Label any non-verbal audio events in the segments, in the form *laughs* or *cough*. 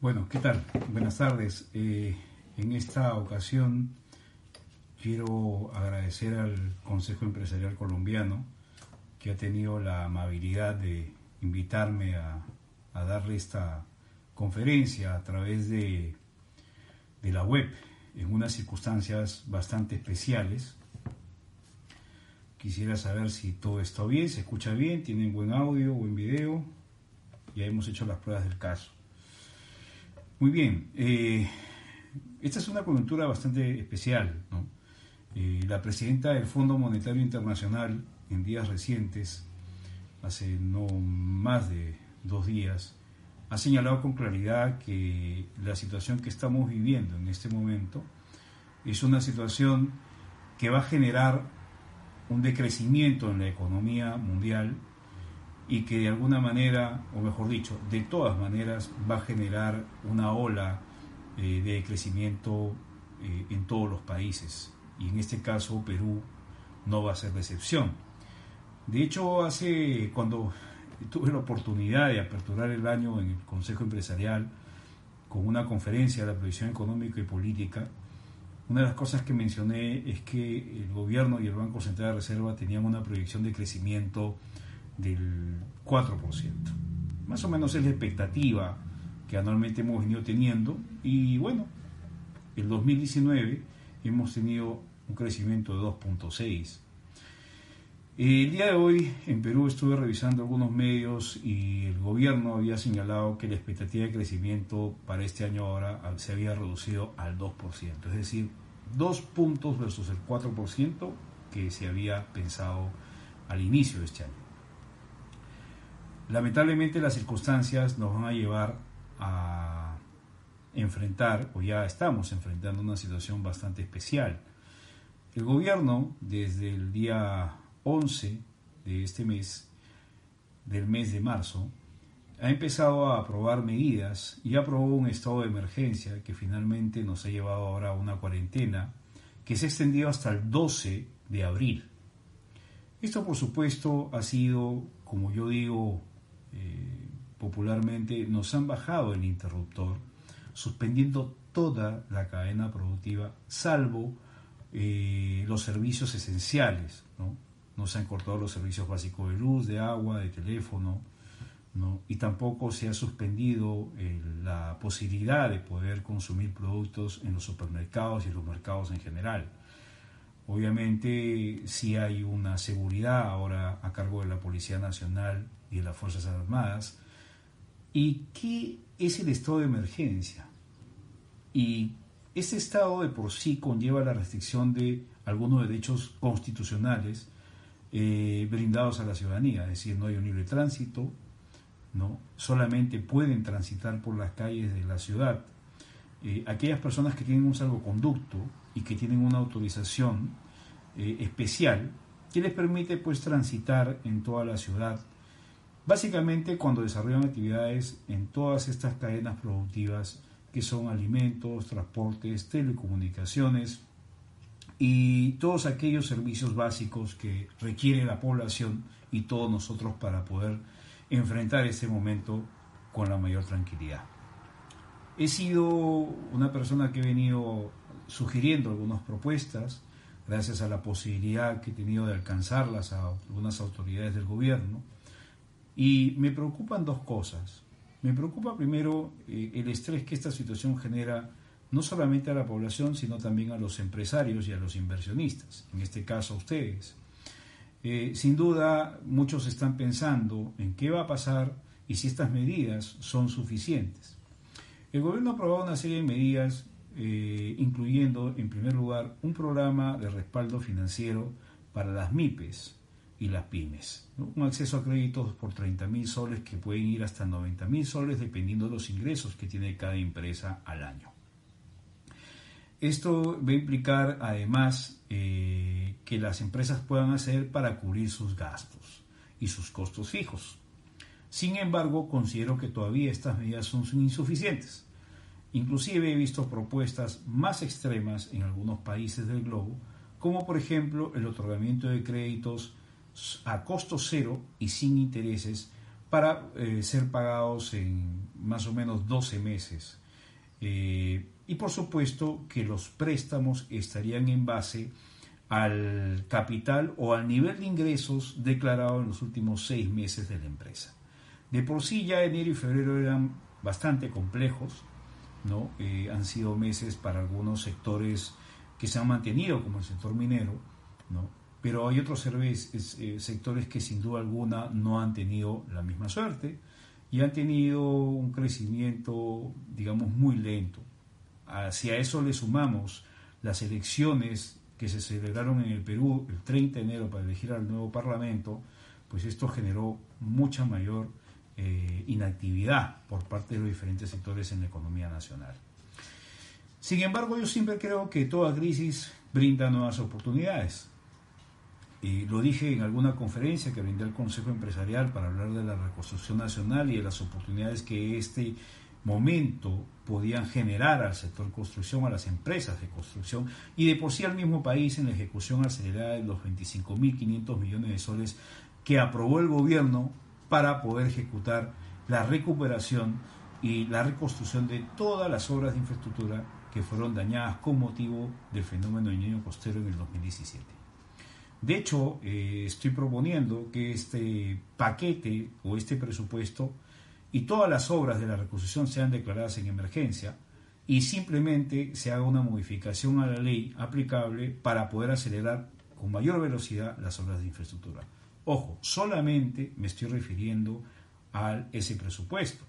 Bueno, ¿qué tal? Buenas tardes. Eh, en esta ocasión quiero agradecer al Consejo Empresarial Colombiano que ha tenido la amabilidad de invitarme a, darle esta conferencia a través de, de la web en unas circunstancias bastante especiales. Quisiera saber si todo está bien, se escucha bien, tienen buen audio, buen video. Ya hemos hecho las pruebas del caso. Muy bien, eh, esta es una coyuntura bastante especial. Eh, la presidenta del Fondo Monetario Internacional en días recientes, hace no más de dos días, ha señalado con claridad que la situación que estamos viviendo en este momento es una situación que va a generar un decrecimiento en la economía mundial y que de alguna manera, o mejor dicho, de todas maneras va a generar una ola eh, de crecimiento eh, en todos los países. Y en este caso Perú no va a ser la excepción. De hecho, hace cuando tuve la oportunidad de aperturar el año en el Consejo Empresarial con una conferencia de la previsión económica y política, una de las cosas que mencioné es que el gobierno y el Banco Central de Reserva tenían una proyección de crecimiento del 4%. Más o menos es la expectativa que anualmente hemos venido teniendo y bueno, el 2019 hemos tenido un crecimiento de 2.6. El día de hoy en Perú estuve revisando algunos medios y el gobierno había señalado que la expectativa de crecimiento para este año ahora se había reducido al 2%, es decir, dos puntos versus el 4% que se había pensado al inicio de este año. Lamentablemente las circunstancias nos van a llevar a enfrentar, o ya estamos enfrentando una situación bastante especial. El gobierno, desde el día 11 de este mes, del mes de marzo, ha empezado a aprobar medidas y aprobó un estado de emergencia que finalmente nos ha llevado ahora a una cuarentena que se ha extendido hasta el 12 de abril. Esto, por supuesto, ha sido, como yo digo, eh, popularmente, nos han bajado el interruptor, suspendiendo toda la cadena productiva, salvo eh, los servicios esenciales. ¿no? Nos han cortado los servicios básicos de luz, de agua, de teléfono, ¿no? y tampoco se ha suspendido eh, la posibilidad de poder consumir productos en los supermercados y en los mercados en general. Obviamente si hay una seguridad ahora a cargo de la Policía Nacional de las Fuerzas Armadas. ¿Y qué es el estado de emergencia? Y este estado de por sí conlleva la restricción de algunos derechos constitucionales eh, brindados a la ciudadanía, es decir, no hay un libre tránsito, ¿no? solamente pueden transitar por las calles de la ciudad eh, aquellas personas que tienen un salvoconducto y que tienen una autorización eh, especial que les permite pues transitar en toda la ciudad básicamente cuando desarrollan actividades en todas estas cadenas productivas que son alimentos, transportes, telecomunicaciones y todos aquellos servicios básicos que requiere la población y todos nosotros para poder enfrentar este momento con la mayor tranquilidad. He sido una persona que he venido sugiriendo algunas propuestas, gracias a la posibilidad que he tenido de alcanzarlas a algunas autoridades del gobierno, y me preocupan dos cosas. Me preocupa primero eh, el estrés que esta situación genera no solamente a la población, sino también a los empresarios y a los inversionistas, en este caso a ustedes. Eh, sin duda, muchos están pensando en qué va a pasar y si estas medidas son suficientes. El gobierno ha aprobado una serie de medidas, eh, incluyendo, en primer lugar, un programa de respaldo financiero para las MIPES y las pymes. Un acceso a créditos por 30 mil soles que pueden ir hasta 90 mil soles dependiendo de los ingresos que tiene cada empresa al año. Esto va a implicar además eh, que las empresas puedan hacer para cubrir sus gastos y sus costos fijos. Sin embargo, considero que todavía estas medidas son insuficientes. Inclusive he visto propuestas más extremas en algunos países del globo, como por ejemplo el otorgamiento de créditos a costo cero y sin intereses para eh, ser pagados en más o menos 12 meses. Eh, y por supuesto que los préstamos estarían en base al capital o al nivel de ingresos declarado en los últimos seis meses de la empresa. De por sí ya enero y febrero eran bastante complejos, ¿no? Eh, han sido meses para algunos sectores que se han mantenido, como el sector minero, ¿no? Pero hay otros eh, sectores que sin duda alguna no han tenido la misma suerte y han tenido un crecimiento, digamos, muy lento. Si a eso le sumamos las elecciones que se celebraron en el Perú el 30 de enero para elegir al nuevo Parlamento, pues esto generó mucha mayor eh, inactividad por parte de los diferentes sectores en la economía nacional. Sin embargo, yo siempre creo que toda crisis brinda nuevas oportunidades. Lo dije en alguna conferencia que brindé al Consejo Empresarial para hablar de la reconstrucción nacional y de las oportunidades que este momento podían generar al sector construcción, a las empresas de construcción y de por sí al mismo país en la ejecución acelerada de los 25.500 millones de soles que aprobó el gobierno para poder ejecutar la recuperación y la reconstrucción de todas las obras de infraestructura que fueron dañadas con motivo del fenómeno del niño costero en el 2017. De hecho, eh, estoy proponiendo que este paquete o este presupuesto y todas las obras de la reconstrucción sean declaradas en emergencia y simplemente se haga una modificación a la ley aplicable para poder acelerar con mayor velocidad las obras de infraestructura. Ojo, solamente me estoy refiriendo a ese presupuesto.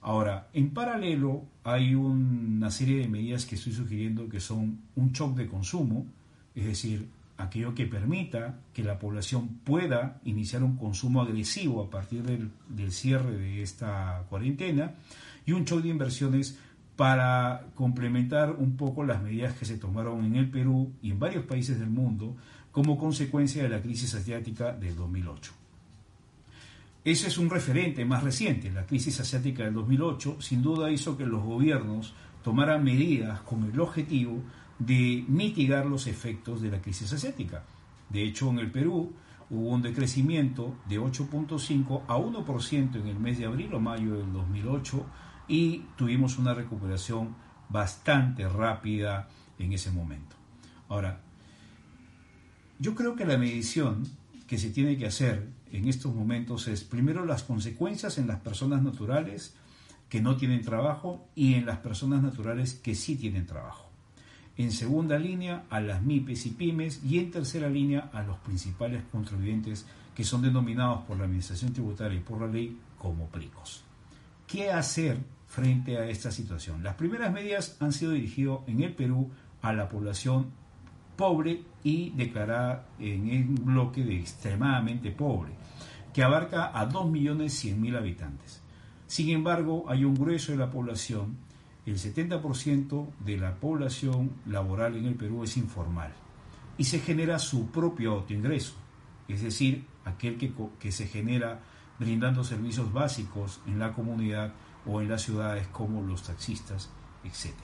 Ahora, en paralelo hay una serie de medidas que estoy sugiriendo que son un shock de consumo, es decir, aquello que permita que la población pueda iniciar un consumo agresivo a partir del, cierre de esta cuarentena y un shock de inversiones para complementar un poco las medidas que se tomaron en el Perú y en varios países del mundo como consecuencia de la crisis asiática del 2008. Ese es un referente más reciente. La crisis asiática del 2008 sin duda hizo que los gobiernos tomaran medidas con el objetivo de mitigar los efectos de la crisis asiática. De hecho, en el Perú hubo un decrecimiento de 8.5 a 1% en el mes de abril o mayo del 2008 y tuvimos una recuperación bastante rápida en ese momento. Ahora, yo creo que la medición que se tiene que hacer en estos momentos es primero las consecuencias en las personas naturales que no tienen trabajo y en las personas naturales que sí tienen trabajo en segunda línea a las MIPES y pymes y en tercera línea a los principales contribuyentes que son denominados por la Administración Tributaria y por la ley como PRICOS. ¿Qué hacer frente a esta situación? Las primeras medidas han sido dirigidas en el Perú a la población pobre y declarada en un bloque de extremadamente pobre, que abarca a 2.100.000 habitantes. Sin embargo, hay un grueso de la población el 70% de la población laboral en el Perú es informal y se genera su propio autoingreso, es decir, aquel que, se genera brindando servicios básicos en la comunidad o en las ciudades como los taxistas, etc.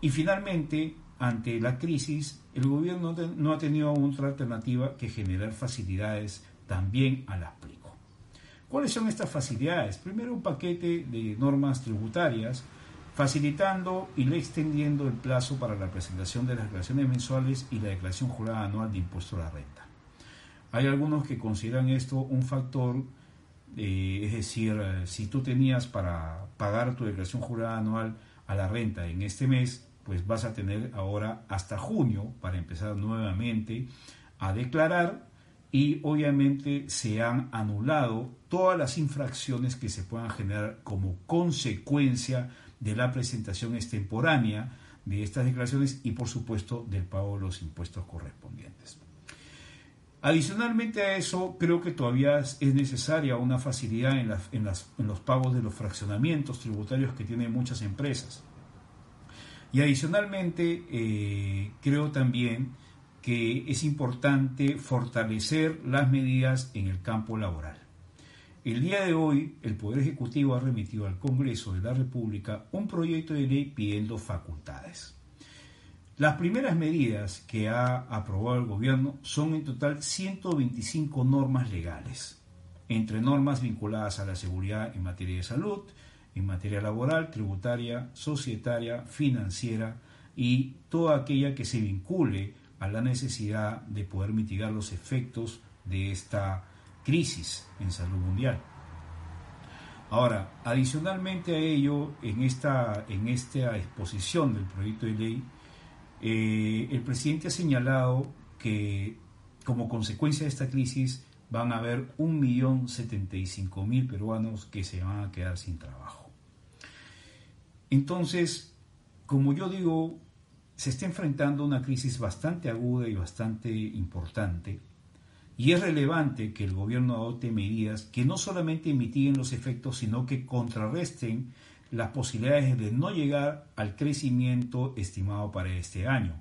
Y finalmente, ante la crisis, el gobierno no ha tenido otra alternativa que generar facilidades también a las PRICO. ¿Cuáles son estas facilidades? Primero, un paquete de normas tributarias facilitando y extendiendo el plazo para la presentación de las declaraciones mensuales y la declaración jurada anual de impuesto a la renta. Hay algunos que consideran esto un factor, eh, es decir, si tú tenías para pagar tu declaración jurada anual a la renta en este mes, pues vas a tener ahora hasta junio para empezar nuevamente a declarar y obviamente se han anulado todas las infracciones que se puedan generar como consecuencia de la presentación extemporánea de estas declaraciones y por supuesto del pago de los impuestos correspondientes. Adicionalmente a eso, creo que todavía es necesaria una facilidad en, en, los pagos de los fraccionamientos tributarios que tienen muchas empresas. Y adicionalmente, eh, creo también que es importante fortalecer las medidas en el campo laboral. El día de hoy, el Poder Ejecutivo ha remitido al Congreso de la República un proyecto de ley pidiendo facultades. Las primeras medidas que ha aprobado el gobierno son en total 125 normas legales. entre normas vinculadas a la seguridad en materia de salud, en materia laboral, tributaria, societaria, financiera y toda aquella que se vincule a la necesidad de poder mitigar los efectos de esta crisis en salud mundial. Ahora, adicionalmente a ello, en esta, en esta exposición del proyecto de ley, eh, el presidente ha señalado que como consecuencia de esta crisis van a haber 1.075.000 peruanos que se van a quedar sin trabajo. Entonces, como yo digo, se está enfrentando una crisis bastante aguda y bastante importante y es relevante que el gobierno adopte medidas que no solamente mitiguen los efectos, sino que contrarresten las posibilidades de no llegar al crecimiento estimado para este año.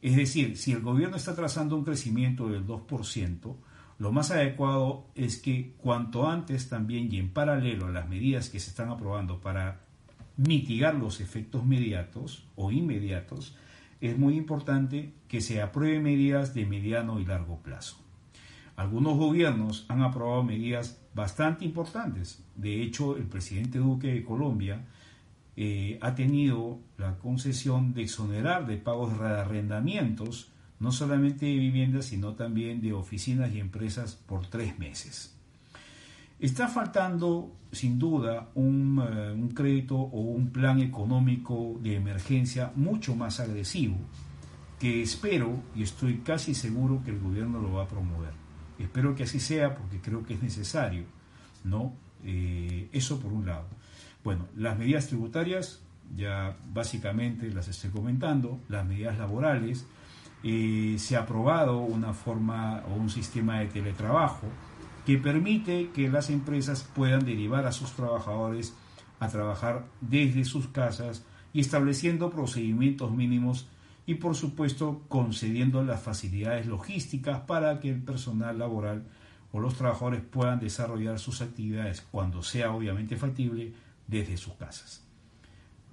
Es decir, si el gobierno está trazando un crecimiento del 2%, lo más adecuado es que cuanto antes también y en paralelo a las medidas que se están aprobando para mitigar los efectos mediatos o inmediatos, es muy importante que se aprueben medidas de mediano y largo plazo. Algunos gobiernos han aprobado medidas bastante importantes. De hecho, el presidente Duque de Colombia eh, ha tenido la concesión de exonerar de pagos de arrendamientos, no solamente de viviendas, sino también de oficinas y empresas por tres meses. Está faltando, sin duda, eh, un crédito o un plan económico de emergencia mucho más agresivo, que espero y estoy casi seguro que el gobierno lo va a promover. Espero que así sea porque creo que es necesario, ¿no? Eh, eso por un lado. Bueno, las medidas tributarias, ya básicamente las estoy comentando, las medidas laborales, eh, se ha aprobado una forma o un sistema de teletrabajo que permite que las empresas puedan derivar a sus trabajadores a trabajar desde sus casas y estableciendo procedimientos mínimos y por supuesto concediendo las facilidades logísticas para que el personal laboral o los trabajadores puedan desarrollar sus actividades cuando sea obviamente factible desde sus casas.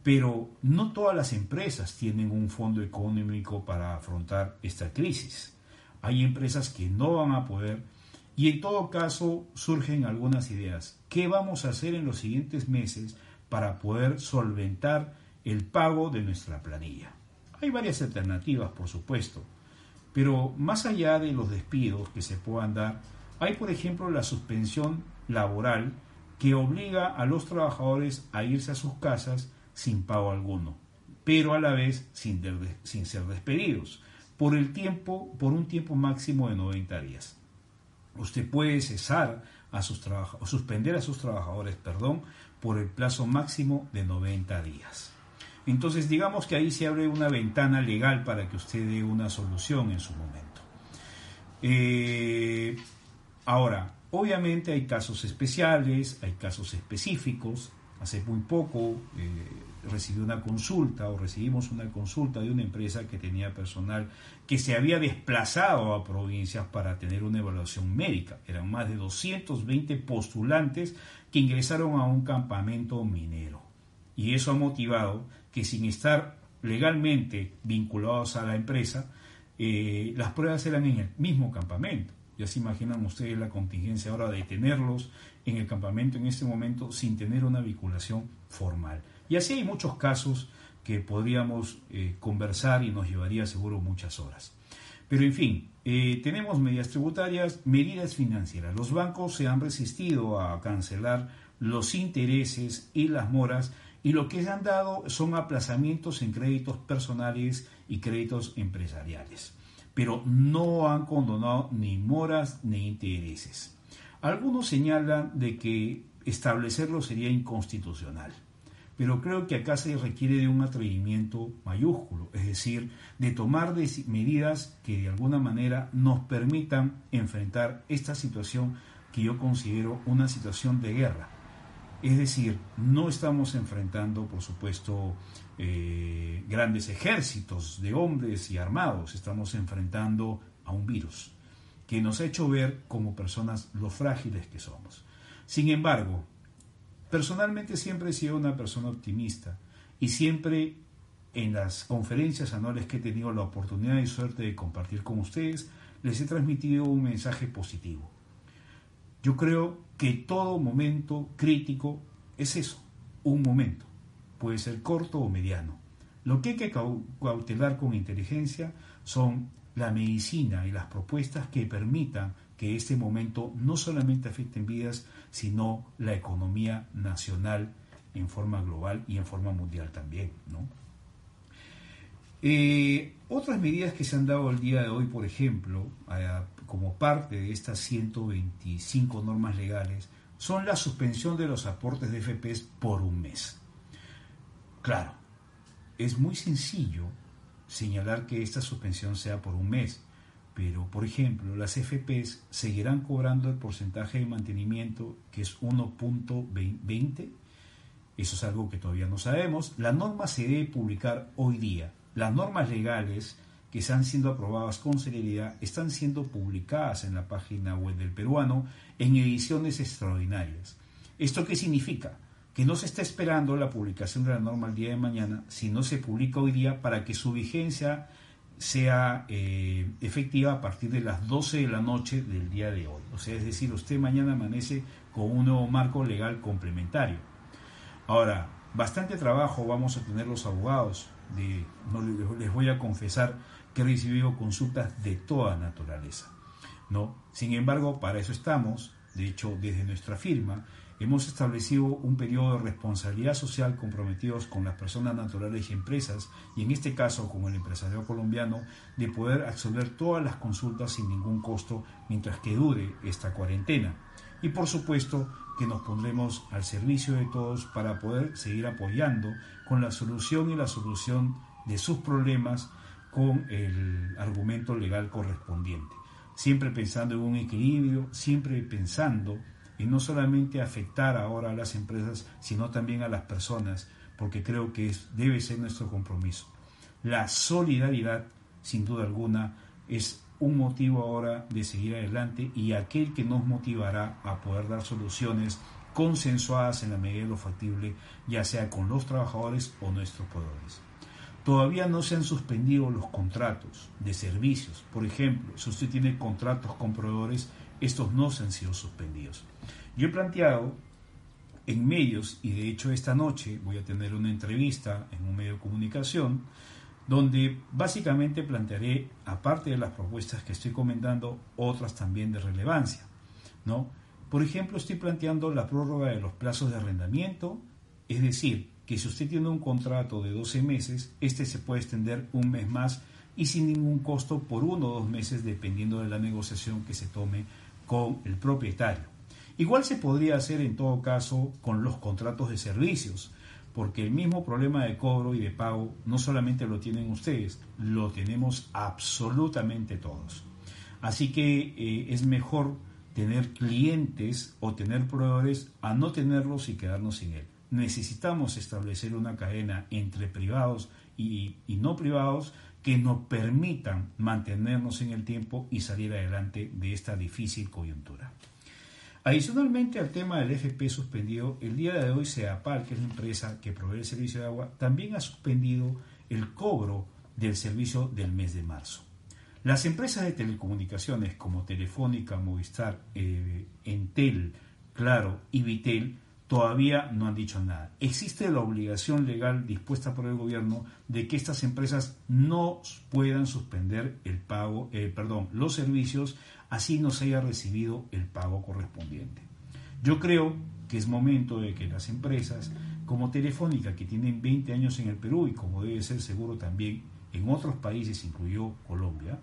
Pero no todas las empresas tienen un fondo económico para afrontar esta crisis. Hay empresas que no van a poder y en todo caso surgen algunas ideas. ¿Qué vamos a hacer en los siguientes meses para poder solventar el pago de nuestra planilla? Hay varias alternativas, por supuesto, pero más allá de los despidos que se puedan dar, hay por ejemplo la suspensión laboral que obliga a los trabajadores a irse a sus casas sin pago alguno, pero a la vez sin, ser despedidos, por, el tiempo, por un tiempo máximo de 90 días. Usted puede cesar a sus suspender a sus trabajadores, perdón, por el plazo máximo de 90 días. Entonces, digamos que ahí se abre una ventana legal para que usted dé una solución en su momento. Eh, ahora, obviamente hay casos especiales, hay casos específicos. Hace muy poco eh, recibí una consulta o recibimos una consulta de una empresa que tenía personal que se había desplazado a provincias para tener una evaluación médica. Eran más de 220 postulantes que ingresaron a un campamento minero. Y eso ha motivado que sin estar legalmente vinculados a la empresa, eh, las pruebas eran en el mismo campamento. Ya se imaginan ustedes la contingencia ahora de tenerlos en el campamento en este momento sin tener una vinculación formal. Y así hay muchos casos que podríamos eh, conversar y nos llevaría seguro muchas horas. Pero en fin, eh, tenemos medidas tributarias, medidas financieras. Los bancos se han resistido a cancelar los intereses y las moras y lo que se han dado son aplazamientos en créditos personales y créditos empresariales, pero no han condonado ni moras ni intereses. Algunos señalan de que establecerlo sería inconstitucional, pero creo que acá se requiere de un atrevimiento mayúsculo, es decir, de tomar medidas que de alguna manera nos permitan enfrentar esta situación que yo considero una situación de guerra es decir, no estamos enfrentando, por supuesto, eh, grandes ejércitos de hombres y armados, estamos enfrentando a un virus que nos ha hecho ver como personas lo frágiles que somos. Sin embargo, personalmente siempre he sido una persona optimista y siempre en las conferencias anuales que he tenido la oportunidad y suerte de compartir con ustedes, les he transmitido un mensaje positivo. Yo creo que todo momento crítico es eso, un momento. Puede ser corto o mediano. Lo que hay que cautelar con inteligencia son la medicina y las propuestas que permitan que este momento no solamente afecte en vidas, sino la economía nacional en forma global y en forma mundial también. ¿no? Eh, otras medidas que se han dado el día de hoy, por ejemplo, como parte de estas 125 normas legales, son la suspensión de los aportes de FPs por un mes. Claro, es muy sencillo señalar que esta suspensión sea por un mes, pero por ejemplo las FPs seguirán cobrando el porcentaje de mantenimiento que es 1.20, eso es algo que todavía no sabemos, la norma se debe publicar hoy día, las normas legales que están siendo aprobadas con celeridad están siendo publicadas en la página web del peruano en ediciones extraordinarias. ¿Esto qué significa? Que no se está esperando la publicación de la norma el día de mañana, sino se publica hoy día para que su vigencia sea eh, efectiva a partir de las 12 de la noche del día de hoy. O sea, es decir, usted mañana amanece con un nuevo marco legal complementario. Ahora, bastante trabajo vamos a tener los abogados. De, no les voy a confesar que consultas de toda naturaleza. ¿no? Sin embargo, para eso estamos. De hecho, desde nuestra firma hemos establecido un periodo de responsabilidad social comprometidos con las personas naturales y empresas, y en este caso con el empresario colombiano, de poder absolver todas las consultas sin ningún costo mientras que dure esta cuarentena. Y por supuesto que nos pondremos al servicio de todos para poder seguir apoyando con la solución y la solución de sus problemas con el argumento legal correspondiente. Siempre pensando en un equilibrio, siempre pensando en no solamente afectar ahora a las empresas, sino también a las personas, porque creo que debe ser nuestro compromiso. La solidaridad, sin duda alguna, es un motivo ahora de seguir adelante y aquel que nos motivará a poder dar soluciones consensuadas en la medida de lo factible, ya sea con los trabajadores o nuestros proveedores. Todavía no se han suspendido los contratos de servicios. Por ejemplo, si usted tiene contratos con proveedores, estos no se han sido suspendidos. Yo he planteado en medios, y de hecho esta noche voy a tener una entrevista en un medio de comunicación, donde básicamente plantearé, aparte de las propuestas que estoy comentando, otras también de relevancia. ¿no? Por ejemplo, estoy planteando la prórroga de los plazos de arrendamiento, es decir, que si usted tiene un contrato de 12 meses, este se puede extender un mes más y sin ningún costo por uno o dos meses dependiendo de la negociación que se tome con el propietario. Igual se podría hacer en todo caso con los contratos de servicios, porque el mismo problema de cobro y de pago no solamente lo tienen ustedes, lo tenemos absolutamente todos. Así que eh, es mejor tener clientes o tener proveedores a no tenerlos y quedarnos sin él necesitamos establecer una cadena entre privados y, no privados que nos permitan mantenernos en el tiempo y salir adelante de esta difícil coyuntura. Adicionalmente al tema del FP suspendido, el día de hoy SEAPAL, que es la empresa que provee el servicio de agua, también ha suspendido el cobro del servicio del mes de marzo. Las empresas de telecomunicaciones como Telefónica, Movistar, eh, Entel, Claro y Vitel todavía no han dicho nada. Existe la obligación legal dispuesta por el gobierno de que estas empresas no puedan suspender el pago, eh, perdón, los servicios así no se haya recibido el pago correspondiente. Yo creo que es momento de que las empresas como Telefónica, que tienen 20 años en el Perú y como debe ser seguro también en otros países, incluido Colombia,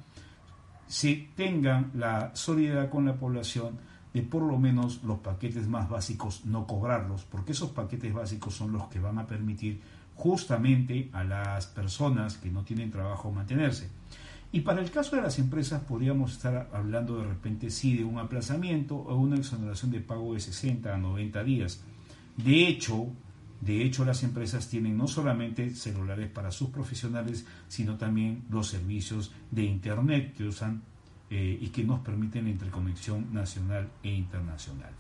se tengan la solidaridad con la población de por lo menos los paquetes más básicos no cobrarlos, porque esos paquetes básicos son los que van a permitir justamente a las personas que no tienen trabajo mantenerse. Y para el caso de las empresas podríamos estar hablando de repente sí de un aplazamiento o una exoneración de pago de 60 a 90 días. De hecho, de hecho las empresas tienen no solamente celulares para sus profesionales, sino también los servicios de internet que usan eh, y que nos permiten la interconexión nacional e internacional.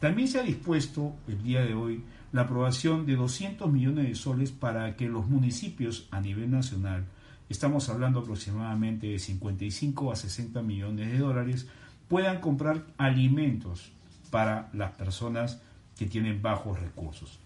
También se ha dispuesto el día de hoy la aprobación de 200 millones de soles para que los municipios a nivel nacional, estamos hablando aproximadamente de 55 a 60 millones de dólares, puedan comprar alimentos para las personas que tienen bajos recursos.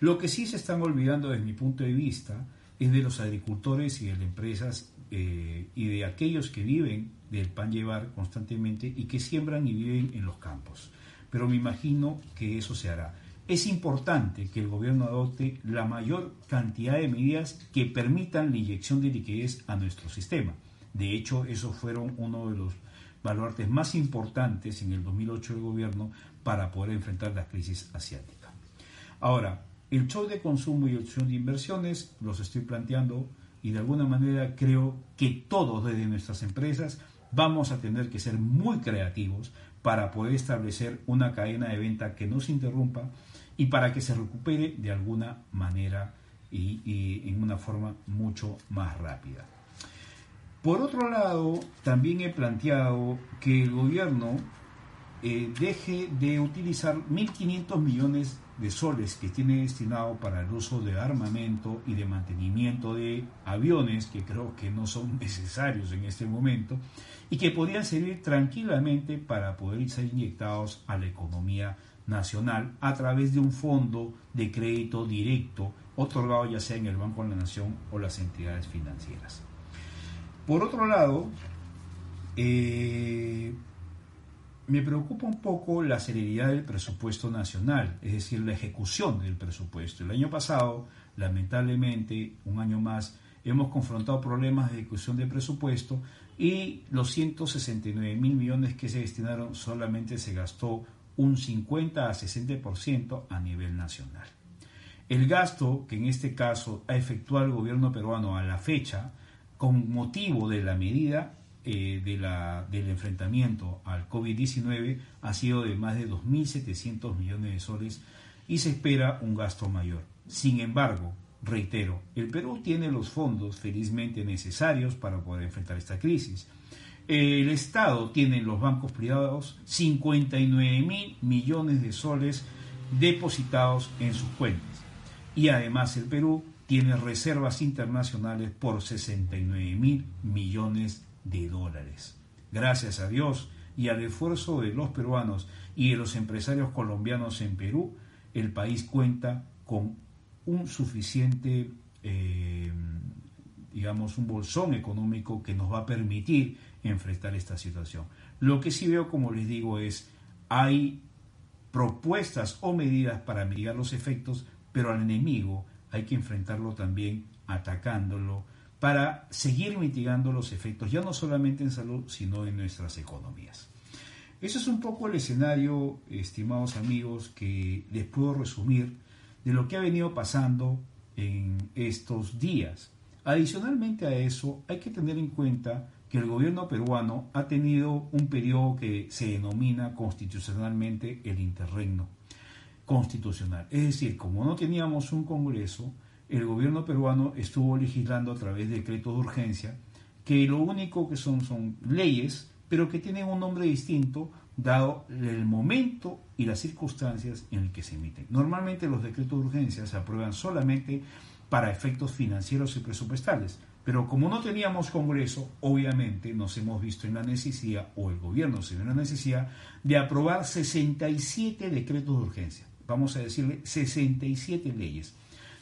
Lo que sí se están olvidando desde mi punto de vista es de los agricultores y de las empresas eh, y de aquellos que viven del pan llevar constantemente y que siembran y viven en los campos. Pero me imagino que eso se hará. Es importante que el gobierno adopte la mayor cantidad de medidas que permitan la inyección de liquidez a nuestro sistema. De hecho, esos fueron uno de los baluartes más importantes en el 2008 del gobierno para poder enfrentar la crisis asiática. Ahora, el show de consumo y opción de inversiones los estoy planteando y de alguna manera creo que todos desde nuestras empresas vamos a tener que ser muy creativos para poder establecer una cadena de venta que no se interrumpa y para que se recupere de alguna manera y, en una forma mucho más rápida. Por otro lado, también he planteado que el gobierno eh, deje de utilizar 1.500 millones de soles que tiene destinado para el uso de armamento y de mantenimiento de aviones que creo que no son *laughs* necesarios en este momento y que podrían servir tranquilamente para poder ser inyectados a la economía nacional a través de un fondo de crédito directo otorgado ya sea en el Banco de la Nación o las entidades financieras. Por otro lado, eh, me preocupa un poco la celeridad del presupuesto nacional, es decir, la ejecución del presupuesto. El año pasado, lamentablemente, un año más, hemos confrontado problemas de ejecución de presupuesto y los 169 mil millones que se destinaron solamente se gastó un 50 a 60% a nivel nacional. El gasto que en este caso ha efectuado el gobierno peruano a la fecha, con motivo de la medida eh, del enfrentamiento al COVID-19, ha sido de más de 2.700 millones de soles y se espera un gasto mayor. Sin embargo, reitero, el Perú tiene los fondos felizmente necesarios para poder enfrentar esta crisis el Estado tiene en los bancos privados 59 mil millones de soles depositados en sus cuentas. Y además el Perú tiene reservas internacionales por 69 mil millones de dólares. Gracias a Dios y al esfuerzo de los peruanos y de los empresarios colombianos en Perú, el país cuenta con un suficiente, eh, digamos, un bolsón económico que nos va a permitir enfrentar esta situación. Lo que sí veo, como les digo, es hay propuestas o medidas para mitigar los efectos, pero al enemigo hay que enfrentarlo también atacándolo para seguir mitigando los efectos, ya no solamente en salud, sino en nuestras economías. Eso es un poco el escenario, estimados amigos, que les puedo resumir de lo que ha venido pasando en estos días. Adicionalmente a eso, hay que tener en cuenta que el gobierno peruano ha tenido un periodo que se denomina constitucionalmente el interregno constitucional. Es decir, como no teníamos un Congreso, el gobierno peruano estuvo legislando a través de decretos de urgencia, que lo único que son son leyes, pero que tienen un nombre distinto dado el momento y las circunstancias en el que se emiten. Normalmente los decretos de urgencia se aprueban solamente para efectos financieros y presupuestales, pero como no teníamos Congreso, obviamente nos hemos visto en la necesidad, o el gobierno se ve en la necesidad, de aprobar 67 decretos de urgencia. Vamos a decirle 67 leyes.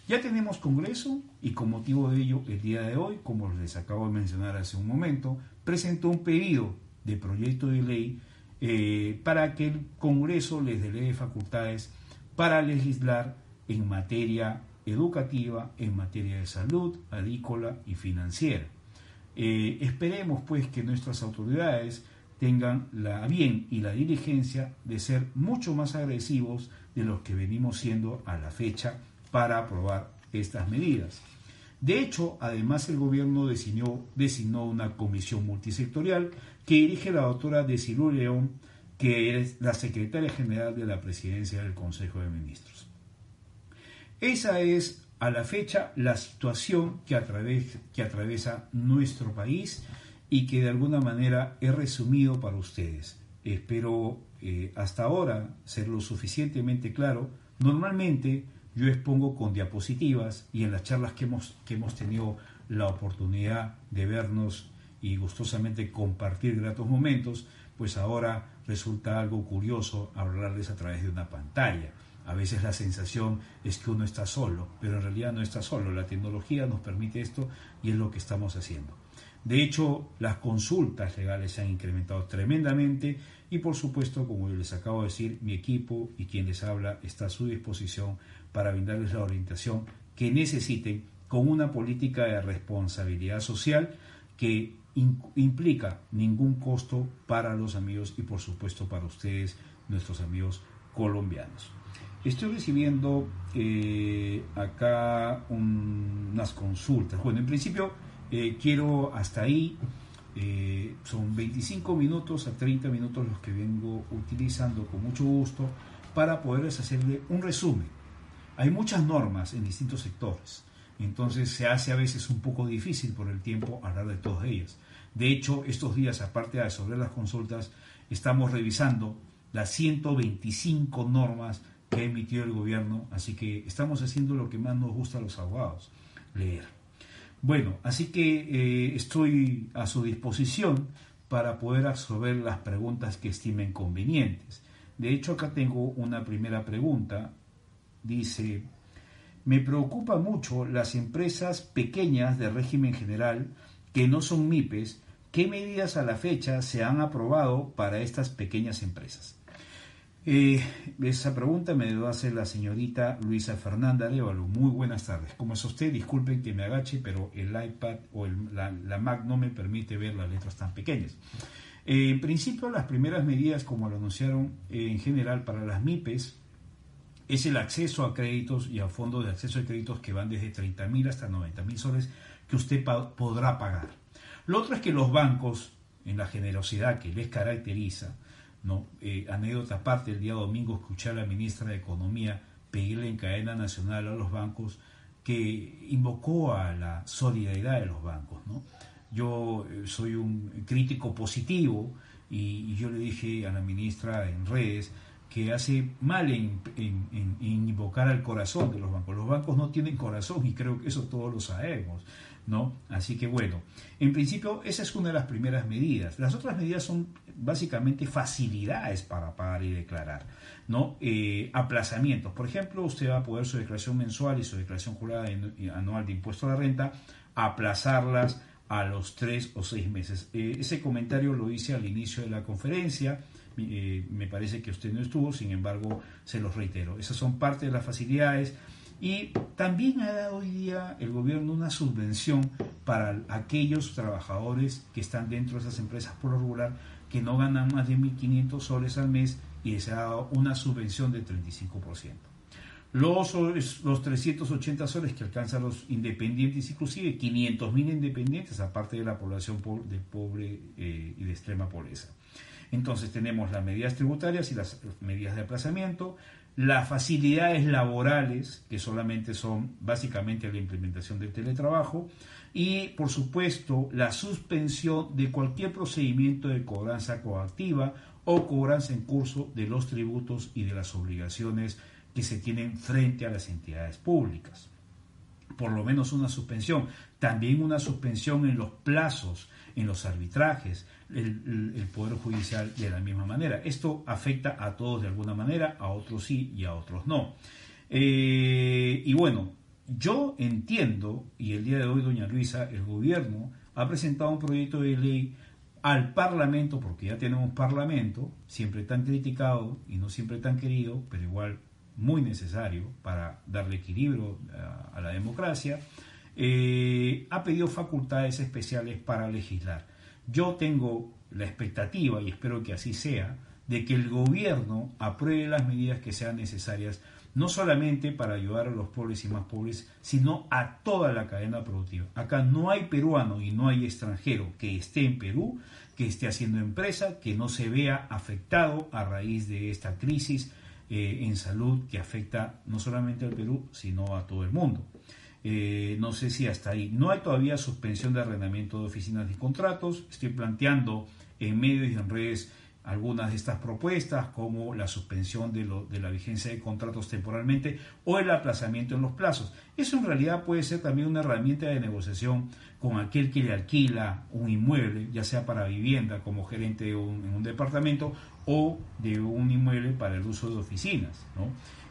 Ya tenemos Congreso y con motivo de ello, el día de hoy, como les acabo de mencionar hace un momento, presentó un pedido de proyecto de ley eh, para que el Congreso les delegue facultades para legislar en materia educativa, en materia de salud, agrícola y financiera. Eh, esperemos pues que nuestras autoridades tengan la bien y la diligencia de ser mucho más agresivos de los que venimos siendo a la fecha para aprobar estas medidas. De hecho, además el gobierno designó, designó una comisión multisectorial que dirige la doctora Desilu León, que es la secretaria general de la presidencia del Consejo de Ministros. Esa es a la fecha la situación que, que atraviesa nuestro país y que de alguna manera he resumido para ustedes. Espero eh, hasta ahora ser lo suficientemente claro. Normalmente yo expongo con diapositivas y en las charlas que hemos, que hemos tenido la oportunidad de vernos y gustosamente compartir gratos momentos, pues ahora resulta algo curioso hablarles a través de una pantalla. A veces la sensación es que uno está solo, pero en realidad no está solo. La tecnología nos permite esto y es lo que estamos haciendo. De hecho, las consultas legales se han incrementado tremendamente y por supuesto, como les acabo de decir, mi equipo y quien les habla está a su disposición para brindarles la orientación que necesiten con una política de responsabilidad social que implica ningún costo para los amigos y por supuesto para ustedes, nuestros amigos colombianos. Estoy recibiendo eh, acá unas consultas. Bueno, en principio eh, quiero hasta ahí, eh, son 25 minutos a 30 minutos los que vengo utilizando con mucho gusto para poderles hacerle un resumen. Hay muchas normas en distintos sectores, entonces se hace a veces un poco difícil por el tiempo hablar de todas ellas. De hecho, estos días, aparte de sobre las consultas, estamos revisando las 125 normas que ha emitido el gobierno, así que estamos haciendo lo que más nos gusta a los abogados, leer. Bueno, así que eh, estoy a su disposición para poder absorber las preguntas que estimen convenientes. De hecho, acá tengo una primera pregunta. Dice, me preocupa mucho las empresas pequeñas de régimen general que no son MIPES. ¿Qué medidas a la fecha se han aprobado para estas pequeñas empresas? Eh, esa pregunta me debe hacer la señorita Luisa Fernanda Arevalo. Muy buenas tardes. ¿Cómo es usted? Disculpen que me agache, pero el iPad o la, Mac no me permite ver las letras tan pequeñas. Eh, en principio, las primeras medidas, como lo anunciaron eh, en general para las MIPES, es el acceso a créditos y a fondos de acceso a créditos que van desde 30.000 hasta 90.000 soles que usted podrá pagar. Lo otro es que los bancos, en la generosidad que les caracteriza, ¿no? Eh, anécdota aparte, el día domingo escuché a la ministra de Economía pedirle en cadena nacional a los bancos que invocó a la solidaridad de los bancos. ¿no? Yo eh, soy un crítico positivo y, yo le dije a la ministra en redes que hace mal en, en, invocar al corazón de los bancos. Los bancos no tienen corazón y creo que eso todos lo sabemos. ¿no? Así que bueno, en principio esa es una de las primeras medidas. Las otras medidas son básicamente facilidades para pagar y declarar, ¿no? Eh, aplazamientos. Por ejemplo, usted va a poder su declaración mensual y su declaración jurada anual de impuesto a la renta aplazarlas a los tres o seis meses. Eh, ese comentario lo hice al inicio de la conferencia. Eh, me parece que usted no estuvo, sin embargo, se los reitero. Esas son parte de las facilidades. Y también ha dado hoy día el gobierno una subvención para aquellos trabajadores que están dentro de esas empresas por regular que no ganan más de 1.500 soles al mes y se ha dado una subvención del 35%. Los, los 380 soles que alcanzan los independientes, inclusive 500.000 independientes, aparte de la población de pobre eh, y de extrema pobreza. Entonces tenemos las medidas tributarias y las medidas de aplazamiento, las facilidades laborales, que solamente son básicamente la implementación del teletrabajo, y por supuesto la suspensión de cualquier procedimiento de cobranza coactiva o cobranza en curso de los tributos y de las obligaciones que se tienen frente a las entidades públicas. Por lo menos una suspensión. También una suspensión en los plazos, en los arbitrajes, el, Poder Judicial de la misma manera. Esto afecta a todos de alguna manera, a otros sí y a otros no. Eh, y bueno, yo entiendo, y el día de hoy, doña Luisa, el gobierno ha presentado un proyecto de ley al Parlamento, porque ya tenemos Parlamento, siempre tan criticado y no siempre tan querido, pero igual muy necesario para darle equilibrio a, la democracia, eh, ha pedido facultades especiales para legislar. Yo tengo la expectativa, y espero que así sea, de que el gobierno apruebe las medidas que sean necesarias, no solamente para ayudar a los pobres y más pobres, sino a toda la cadena productiva. Acá no hay peruano y no hay extranjero que esté en Perú, que esté haciendo empresa, que no se vea afectado a raíz de esta crisis eh, en salud que afecta no solamente al Perú, sino a todo el mundo. Eh, no sé si hasta ahí. No hay todavía suspensión de arrendamiento de oficinas y contratos. Estoy planteando en medios y en redes algunas de estas propuestas, como la suspensión de, la vigencia de contratos temporalmente o el aplazamiento en los plazos. Eso en realidad puede ser también una herramienta de negociación con aquel que le alquila un inmueble, ya sea para vivienda como gerente en un departamento o de un inmueble para el uso de oficinas.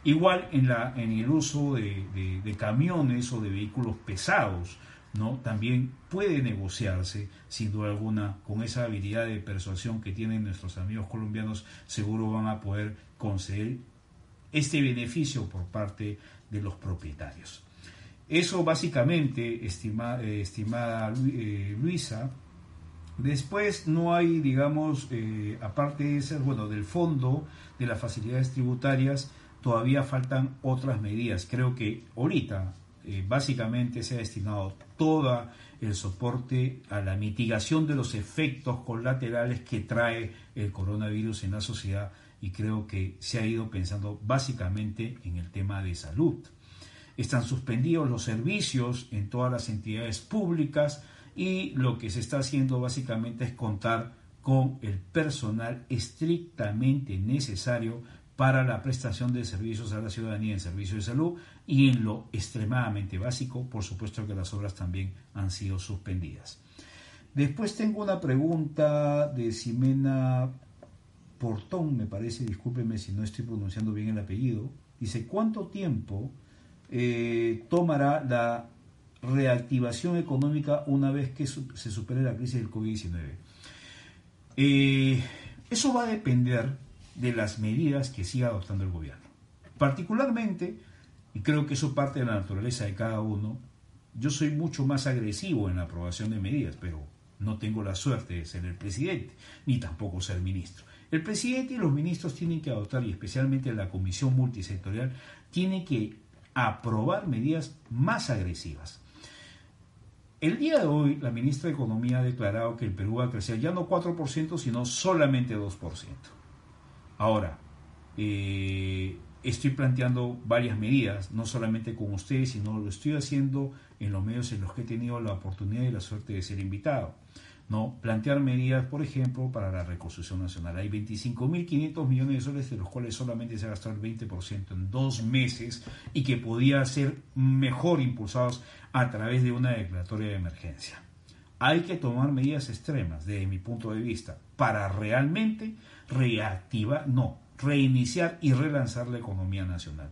Igual en, la, el uso de camiones o de vehículos pesados ¿no? También puede negociarse, sin duda alguna, con esa habilidad de persuasión que tienen nuestros amigos colombianos, seguro van a poder conceder este beneficio por parte de los propietarios. Eso básicamente, estimada, eh, estimada eh, Luisa, después no hay, digamos, eh, aparte de ser, bueno, del fondo de las facilidades tributarias, todavía faltan otras medidas. Creo que ahorita eh, básicamente se ha destinado todo el soporte a la mitigación de los efectos colaterales que trae el coronavirus en la sociedad y creo que se ha ido pensando básicamente en el tema de salud. Están suspendidos los servicios en todas las entidades públicas y lo que se está haciendo básicamente es contar con el personal estrictamente necesario para la prestación de servicios a la ciudadanía en servicio de salud y en lo extremadamente básico, por supuesto que las obras también han sido suspendidas. Después tengo una pregunta de Ximena Portón, me parece, discúlpeme si no estoy pronunciando bien el apellido. Dice, ¿cuánto tiempo eh, tomará la reactivación económica una vez que se supere la crisis del COVID-19? Eh, eso va a depender de las medidas que siga adoptando el gobierno. Particularmente, y creo que eso parte de la naturaleza de cada uno, yo soy mucho más agresivo en la aprobación de medidas, pero no tengo la suerte de ser el presidente, ni tampoco ser ministro. El presidente y los ministros tienen que adoptar, y especialmente la comisión multisectorial, tiene que aprobar medidas más agresivas. El día de hoy, la ministra de Economía ha declarado que el Perú va a crecer ya no 4%, sino solamente 2%. Ahora, eh, estoy planteando varias medidas, no solamente con ustedes, sino lo estoy haciendo en los medios en los que he tenido la oportunidad y la suerte de ser invitado. ¿no? Plantear medidas, por ejemplo, para la reconstrucción nacional. Hay 25.500 millones de soles, de los cuales solamente se ha gastado el 20% en dos meses y que podía ser mejor impulsados a través de una declaratoria de emergencia. Hay que tomar medidas extremas, desde mi punto de vista, para realmente reactivar, no, reiniciar y relanzar la economía nacional.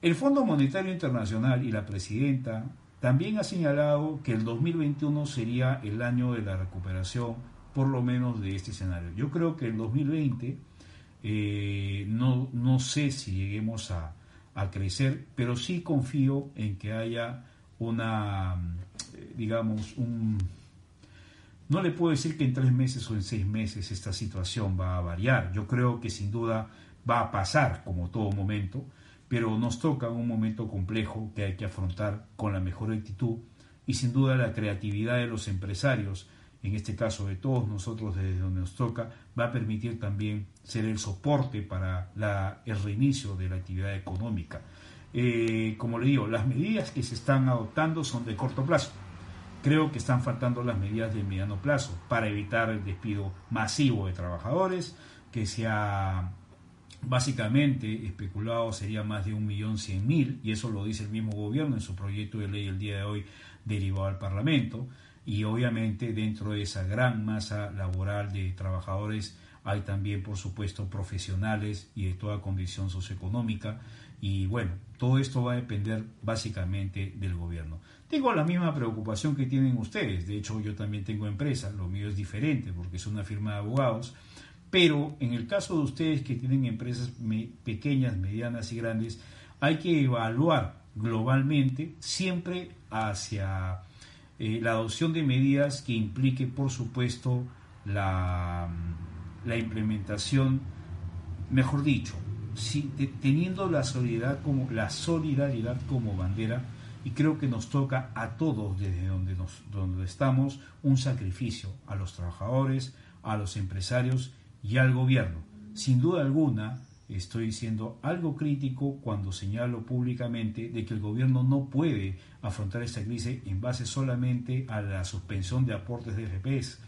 El Fondo Monetario Internacional y la presidenta también ha señalado que el 2021 sería el año de la recuperación, por lo menos de este escenario. Yo creo que el 2020 eh, no, no sé si lleguemos a, a crecer, pero sí confío en que haya una, digamos, un, no le puedo decir que en tres meses o en seis meses esta situación va a variar. Yo creo que sin duda va a pasar como todo momento, pero nos toca un momento complejo que hay que afrontar con la mejor actitud y sin duda la creatividad de los empresarios, en este caso de todos nosotros desde donde nos toca, va a permitir también ser el soporte para el reinicio de la actividad económica. Eh, como le digo, las medidas que se están adoptando son de corto plazo Creo que están faltando las medidas de mediano plazo para evitar el despido masivo de trabajadores, que se ha básicamente especulado sería más de un millón cien mil, y eso lo dice el mismo gobierno en su proyecto de ley el día de hoy derivado al Parlamento, y obviamente dentro de esa gran masa laboral de trabajadores hay también, por supuesto, profesionales y de toda condición socioeconómica, y bueno, todo esto va a depender básicamente del gobierno. Tengo la misma preocupación que tienen ustedes. De hecho, yo también tengo empresa. Lo mío es diferente porque es una firma de abogados. Pero en el caso de ustedes que tienen empresas pequeñas, medianas y grandes, hay que evaluar globalmente siempre hacia eh, la adopción de medidas que implique, por supuesto, la, la implementación, mejor dicho, si, teniendo la solidaridad como, la solidaridad como bandera y creo que nos toca a todos desde donde, nos, donde estamos un sacrificio a los trabajadores, a los empresarios y al gobierno. Sin duda alguna, estoy siendo algo crítico cuando señalo públicamente de que el gobierno no puede afrontar esta crisis en base solamente a la suspensión de aportes de FPS.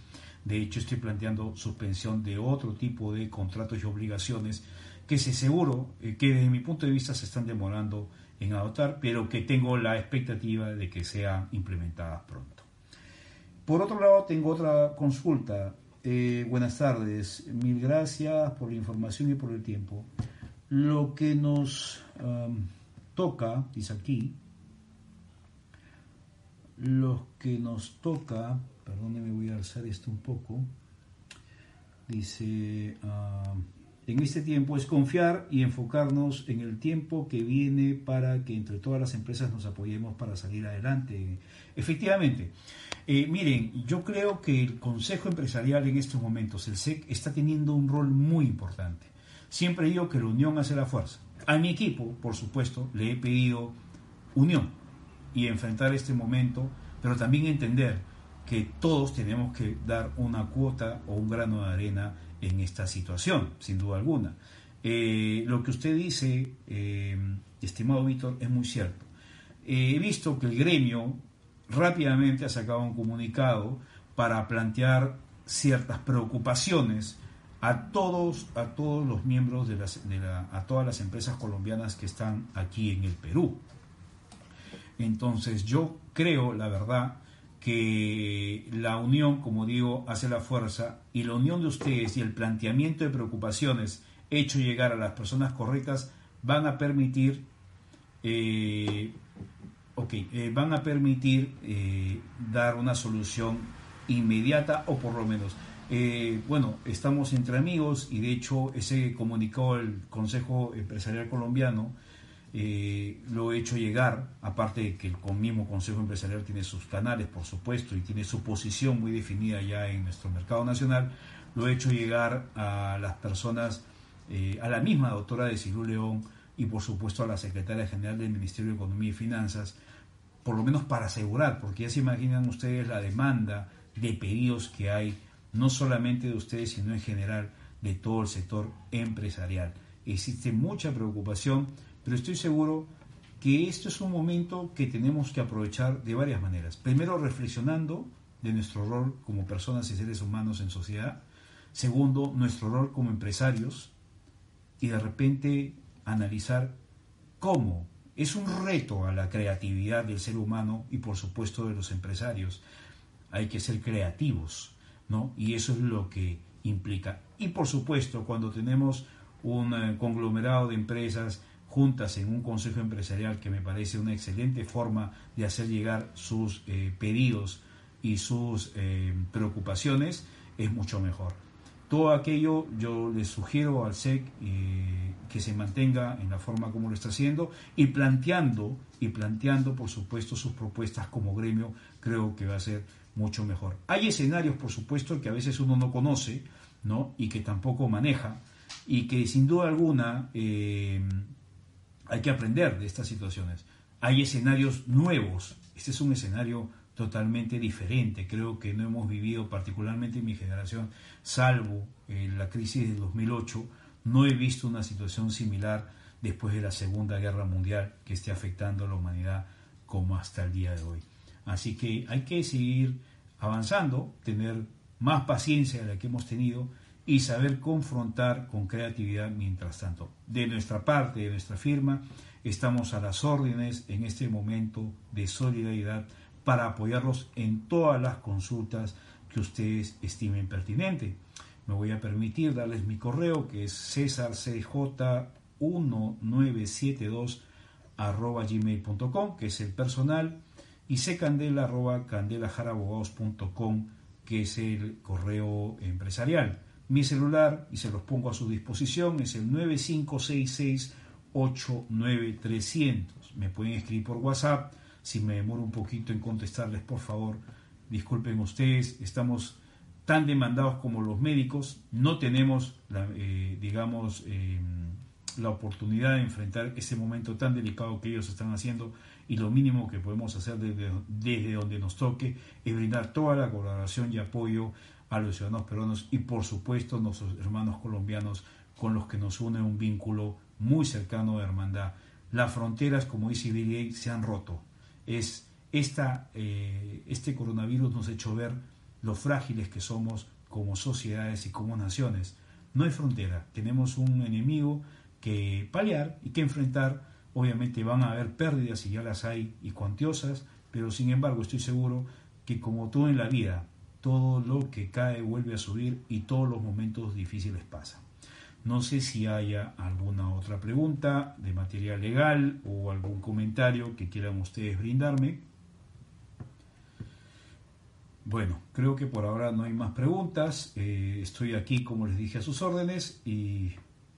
De hecho, estoy planteando suspensión de otro tipo de contratos y obligaciones que se seguro eh, que desde mi punto de vista se están demorando en adoptar, pero que tengo la expectativa de que sean implementadas pronto. Por otro lado, tengo otra consulta. Eh, buenas tardes, mil gracias por la información y por el tiempo. Lo que nos toca, dice aquí, lo que nos toca, perdóneme, voy a alzar esto un poco, dice, en este tiempo es confiar y enfocarnos en el tiempo que viene para que entre todas las empresas nos apoyemos para salir adelante. Efectivamente, eh, miren, yo creo que el Consejo Empresarial en estos momentos, el SEC, está teniendo un rol muy importante. Siempre digo que la unión hace la fuerza. A mi equipo, por supuesto, le he pedido unión y enfrentar este momento, pero también entender que todos tenemos que dar una cuota o un grano de arena en esta situación, sin duda alguna. Eh, lo que usted dice, eh, estimado Víctor, es muy cierto. he visto que el gremio rápidamente ha sacado un comunicado para plantear ciertas preocupaciones a todos, a todos los miembros de, las, la, a todas las empresas colombianas que están aquí en el Perú. Entonces yo creo, la verdad, que la unión, como digo, hace la fuerza y la unión de ustedes y el planteamiento de preocupaciones hecho llegar a las personas correctas van a permitir, eh, eh, van a permitir eh, dar una solución inmediata o por lo menos. bueno, estamos entre amigos y de hecho ese comunicó el Consejo Empresarial Colombiano eh, lo he hecho llegar, aparte de que el mismo Consejo Empresarial tiene sus canales, por supuesto, y tiene su posición muy definida ya en nuestro mercado nacional, lo he hecho llegar a las personas, eh, a la misma doctora de Silú León y por supuesto a la secretaria general del Ministerio de Economía y Finanzas, por lo menos para asegurar, porque ya se imaginan ustedes la demanda de pedidos que hay, no solamente de ustedes, sino en general de todo el sector empresarial. Existe mucha preocupación pero estoy seguro que esto es un momento que tenemos que aprovechar de varias maneras. Primero, reflexionando de nuestro rol como personas y seres humanos en sociedad. Segundo, nuestro rol como empresarios. Y de repente analizar cómo es un reto a la creatividad del ser humano y por supuesto de los empresarios. Hay que ser creativos, ¿no? Y eso es lo que implica. Y por supuesto, cuando tenemos un eh, conglomerado de empresas juntas en un consejo empresarial que me parece una excelente forma de hacer llegar sus eh, pedidos y sus eh, preocupaciones, es mucho mejor. Todo aquello yo les sugiero al SEC eh, que se mantenga en la forma como lo está haciendo y planteando, y planteando por supuesto sus propuestas como gremio, creo que va a ser mucho mejor. Hay escenarios por supuesto que a veces uno no conoce ¿no? y que tampoco maneja y que sin duda alguna hay que aprender de estas situaciones. Hay escenarios nuevos. Este es un escenario totalmente diferente. Creo que no hemos vivido, particularmente en mi generación, salvo en la crisis del 2008, no he visto una situación similar después de la Segunda Guerra Mundial que esté afectando a la humanidad como hasta el día de hoy. Así que hay que seguir avanzando, tener más paciencia de la que hemos tenido y saber confrontar con creatividad mientras tanto. De nuestra parte, de nuestra firma, estamos a las órdenes en este momento de solidaridad para apoyarlos en todas las consultas que ustedes estimen pertinente. Me voy a permitir darles mi correo que es cesarcj1972 arroba gmail.com que es el personal y ccandela arroba candelajarabogados.com que es el correo empresarial. Mi celular, y se los pongo a su disposición, es el 9566-89300. Me pueden escribir por WhatsApp. Si me demoro un poquito en contestarles, por favor, disculpen ustedes. Estamos tan demandados como los médicos. No tenemos, la, eh, digamos, em, la oportunidad de enfrentar ese momento tan delicado que ellos están haciendo y lo mínimo que podemos hacer desde, desde donde nos toque es brindar toda la colaboración y apoyo a los ciudadanos peruanos y por supuesto nuestros hermanos colombianos con los que nos une un vínculo muy cercano de hermandad. Las fronteras, como dice Bill se han roto. Es esta, eh, este coronavirus nos ha hecho ver lo frágiles que somos como sociedades y como naciones. No hay frontera, tenemos un enemigo que paliar y que enfrentar. Obviamente van a haber pérdidas y ya las hay y cuantiosas, pero sin embargo estoy seguro que como todo en la vida, todo lo que cae vuelve a subir y todos los momentos difíciles pasan. No sé si haya alguna otra pregunta de material legal o algún comentario que quieran ustedes brindarme. Bueno, creo que por ahora no hay más preguntas. Eh, estoy aquí, como les dije, a sus órdenes y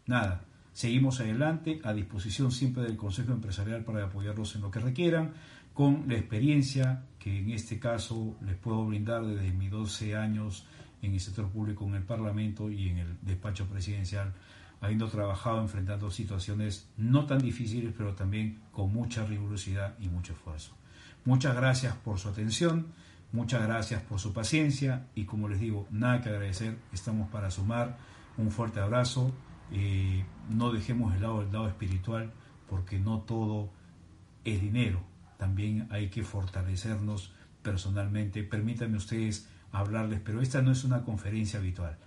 nada, seguimos adelante, a disposición siempre del Consejo Empresarial para apoyarlos en lo que requieran, con la experiencia que en este caso les puedo brindar desde mis 12 años en el sector público, en el Parlamento y en el despacho presidencial, habiendo trabajado enfrentando situaciones no tan difíciles, pero también con mucha rigurosidad y mucho esfuerzo. Muchas gracias por su atención, muchas gracias por su paciencia y como les digo, nada que agradecer, estamos para sumar. Un fuerte abrazo, eh, no dejemos de lado el lado espiritual porque no todo es dinero, también hay que fortalecernos personalmente. Permítanme ustedes hablarles, pero esta no es una conferencia habitual.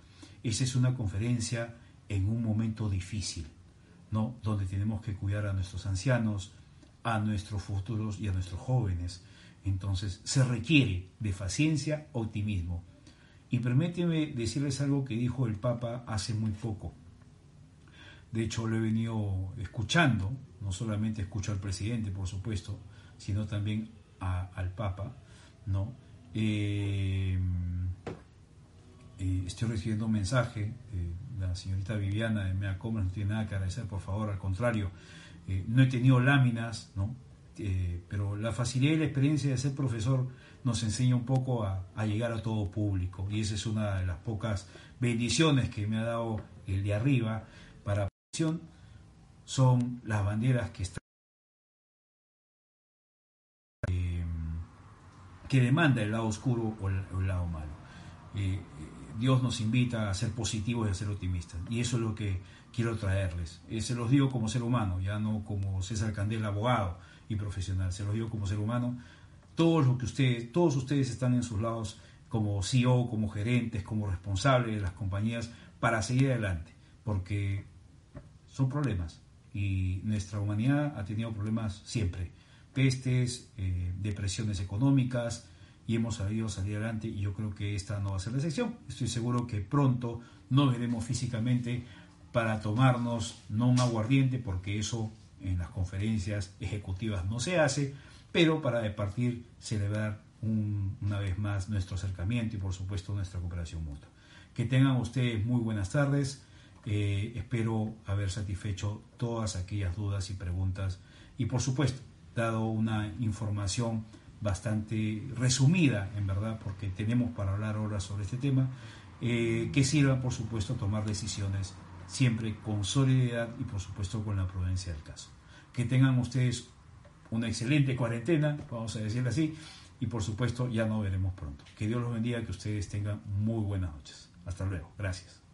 Esa es una conferencia en un momento difícil, ¿no? Donde tenemos que cuidar a nuestros ancianos, a nuestros futuros y a nuestros jóvenes. Entonces, se requiere de paciencia, optimismo. Y permíteme decirles algo que dijo el Papa hace muy poco. De hecho, lo he venido escuchando, no solamente escucho al presidente, por supuesto, sino también al Papa, ¿no? Eh, eh, estoy recibiendo un mensaje, la señorita Viviana de Mea Comas no tiene nada que agradecer, por favor, al contrario, eh, no he tenido láminas, ¿no? pero la facilidad y la experiencia de ser profesor nos enseña un poco a, llegar a todo público y esa es una de las pocas bendiciones que me ha dado el de arriba para son las banderas que están que demanda el lado oscuro o el, lado malo. Eh, eh, Dios nos invita a ser positivos y a ser optimistas. Y eso es lo que quiero traerles. Eh, se los digo como ser humano, ya no como César Candela, abogado y profesional. Se los digo como ser humano. Todos, lo que ustedes, todos ustedes están en sus lados como CEO, como gerentes, como responsables de las compañías para seguir adelante. Porque son problemas. Y nuestra humanidad ha tenido problemas siempre pestes, eh, depresiones económicas y hemos sabido salir adelante y yo creo que esta no va a ser la excepción. Estoy seguro que pronto nos veremos físicamente para tomarnos no un aguardiente porque eso en las conferencias ejecutivas no se hace, pero para partir celebrar una vez más nuestro acercamiento y por supuesto nuestra cooperación mutua. Que tengan ustedes muy buenas tardes. Eh, espero haber satisfecho todas aquellas dudas y preguntas y por supuesto dado una información bastante resumida, en verdad, porque tenemos para hablar ahora sobre este tema, eh, que sirva, por supuesto, a tomar decisiones siempre con solidaridad y, por supuesto, con la prudencia del caso. Que tengan ustedes una excelente cuarentena, vamos a decirlo así, y por supuesto ya nos veremos pronto. Que Dios los bendiga, que ustedes tengan muy buenas noches. Hasta luego. Gracias.